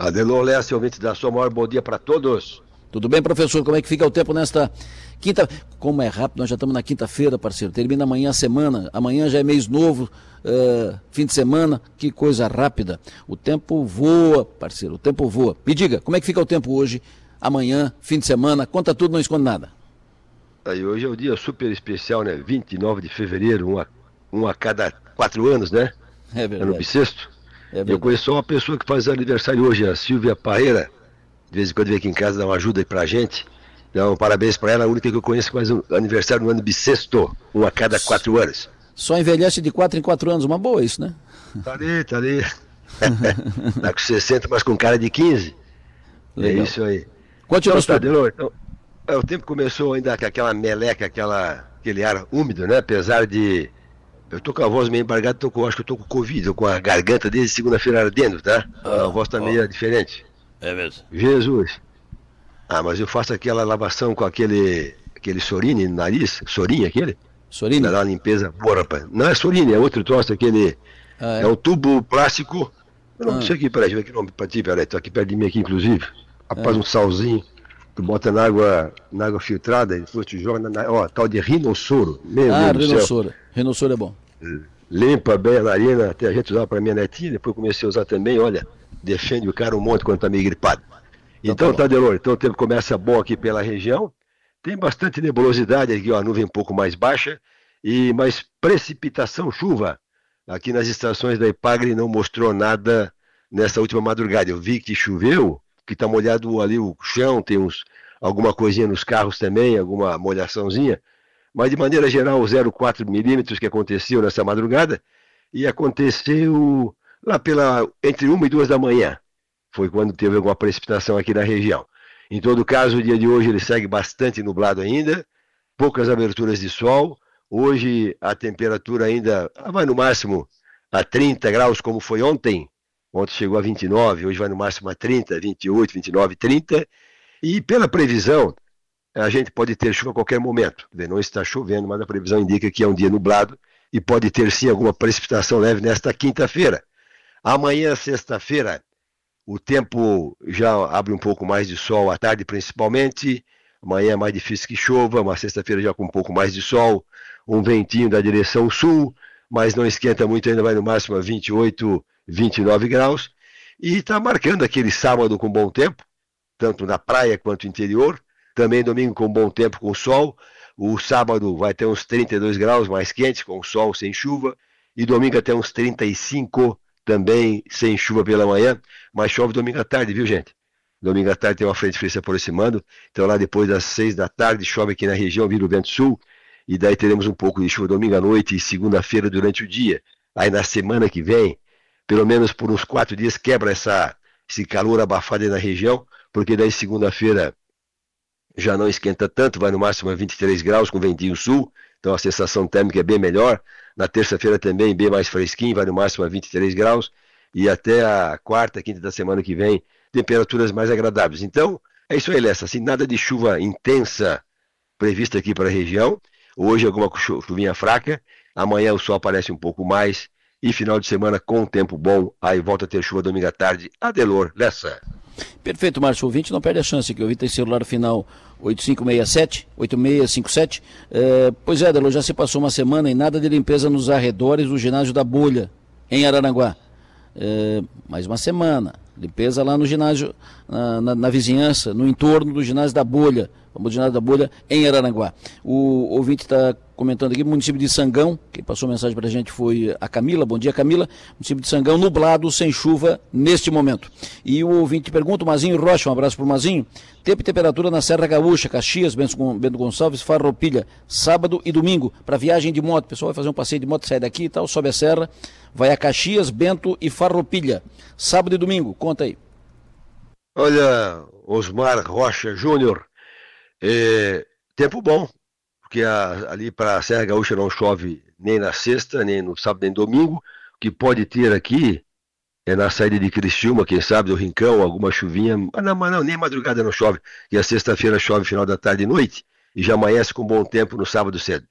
Adelor Lessa, ouvinte da sua maior bom dia para todos. Tudo bem, professor? Como é que fica o tempo nesta quinta? Como é rápido, nós já estamos na quinta-feira, parceiro. Termina amanhã a semana. Amanhã já é mês novo, uh, fim de semana. Que coisa rápida. O tempo voa, parceiro. O tempo voa. Me diga, como é que fica o tempo hoje, amanhã, fim de semana? Conta tudo, não esconde nada. Aí hoje é o um dia super especial, né? 29 de fevereiro, um a, um a cada quatro anos, né? É verdade. Ano bissexto. É eu conheço uma pessoa que faz aniversário hoje, a Silvia Parreira. De vez em quando vem aqui em casa dar uma ajuda aí pra gente. Então, parabéns para ela, a única que eu conheço que faz um aniversário no ano bissexto, um a cada quatro anos. Só envelhece de quatro em quatro anos, uma boa isso, né? Tá ali, tá ali. tá com 60, mas com cara de 15. É Legal. É isso aí. Continua então, Tadeu, então, é, o tempo começou ainda com aquela meleca, aquela, aquele ar úmido, né? Apesar de eu tô com a voz meio embargada, tô com, acho que eu tô com Covid, tô com a garganta desde segunda-feira ardendo, tá? Ah, a voz tá meio diferente. É mesmo? Jesus. Ah, mas eu faço aquela lavação com aquele aquele sorine no nariz, sorinho aquele? Sorine? Dá uma limpeza boa, rapaz. Não é sorine, é outro troço, aquele... Ah, é? é um tubo plástico... Eu não ah. sei aqui, peraí, deixa eu ver aqui o nome pra ti, peraí, tô aqui perto de mim aqui, inclusive. Rapaz, é. um salzinho, tu bota na água, na água filtrada depois tu joga na... Ó, tal de rinossoro. Meu ah, Deus rinossoro. Rinossoro é bom. Limpa bem a narina, até a gente usava para minha netinha, depois comecei a usar também, olha, defende o cara um monte quando tá meio gripado. Então, tá, Tadelor, então o tempo começa bom aqui pela região. Tem bastante nebulosidade aqui, ó, a nuvem um pouco mais baixa, e mais precipitação, chuva. Aqui nas estações da Ipagre não mostrou nada nessa última madrugada. Eu vi que choveu, que tá molhado ali o chão, tem uns, alguma coisinha nos carros também, alguma molhaçãozinha, mas de maneira geral, 0,4 milímetros que aconteceu nessa madrugada, e aconteceu lá pela entre uma e duas da manhã. Foi quando teve alguma precipitação aqui na região. Em todo caso, o dia de hoje ele segue bastante nublado ainda, poucas aberturas de sol. Hoje a temperatura ainda vai no máximo a 30 graus, como foi ontem. Ontem chegou a 29, hoje vai no máximo a 30, 28, 29, 30. E pela previsão, a gente pode ter chuva a qualquer momento. Não está chovendo, mas a previsão indica que é um dia nublado e pode ter sim alguma precipitação leve nesta quinta-feira. Amanhã, sexta-feira, o tempo já abre um pouco mais de sol à tarde, principalmente. Amanhã é mais difícil que chova, mas sexta-feira já com um pouco mais de sol, um ventinho da direção sul, mas não esquenta muito, ainda vai no máximo a 28, 29 graus. E está marcando aquele sábado com bom tempo, tanto na praia quanto no interior. Também domingo com bom tempo, com sol. O sábado vai ter uns 32 graus mais quente, com sol, sem chuva. E domingo até uns 35, também sem chuva pela manhã. Mas chove domingo à tarde, viu, gente? Domingo à tarde tem uma frente fria se aproximando. Então lá depois das 6 da tarde chove aqui na região, vira o vento sul. E daí teremos um pouco de chuva domingo à noite e segunda-feira durante o dia. Aí na semana que vem, pelo menos por uns quatro dias, quebra essa, esse calor abafado aí na região, porque daí segunda-feira já não esquenta tanto, vai no máximo a 23 graus com ventinho sul, então a sensação térmica é bem melhor. Na terça-feira também bem mais fresquinho, vai no máximo a 23 graus e até a quarta, quinta da semana que vem, temperaturas mais agradáveis. Então, é isso aí, Lessa. Assim, nada de chuva intensa prevista aqui para a região. Hoje alguma chuvinha fraca, amanhã o sol aparece um pouco mais e final de semana com tempo bom, aí volta a ter chuva domingo à tarde. Adelor Lessa. Perfeito, Márcio. O ouvinte não perde a chance, que o tem celular final 8567, 8657. É, pois é, Delo, já se passou uma semana e nada de limpeza nos arredores do ginásio da Bolha, em Araranguá. É, mais uma semana. Limpeza lá no ginásio, na, na, na vizinhança, no entorno do ginásio da Bolha ginásio da Bolha, em Araranguá. O ouvinte está comentando aqui, município de Sangão, quem passou mensagem para a gente foi a Camila, bom dia Camila, município de Sangão, nublado, sem chuva neste momento. E o ouvinte pergunta, o Mazinho Rocha, um abraço para o Mazinho, tempo e temperatura na Serra Gaúcha, Caxias, Bento Gonçalves, Farroupilha, sábado e domingo, para viagem de moto, o pessoal vai fazer um passeio de moto, sai daqui e tal, sobe a serra, vai a Caxias, Bento e Farroupilha, sábado e domingo, conta aí. Olha, Osmar Rocha Júnior, é, tempo bom, porque a, ali para a Serra Gaúcha não chove nem na sexta, nem no sábado, nem no domingo. O que pode ter aqui é na saída de Criciúma, quem sabe, do Rincão, alguma chuvinha. Mas não, mas não nem madrugada não chove. E a sexta-feira chove final da tarde e noite. E já amanhece com bom tempo no sábado cedo.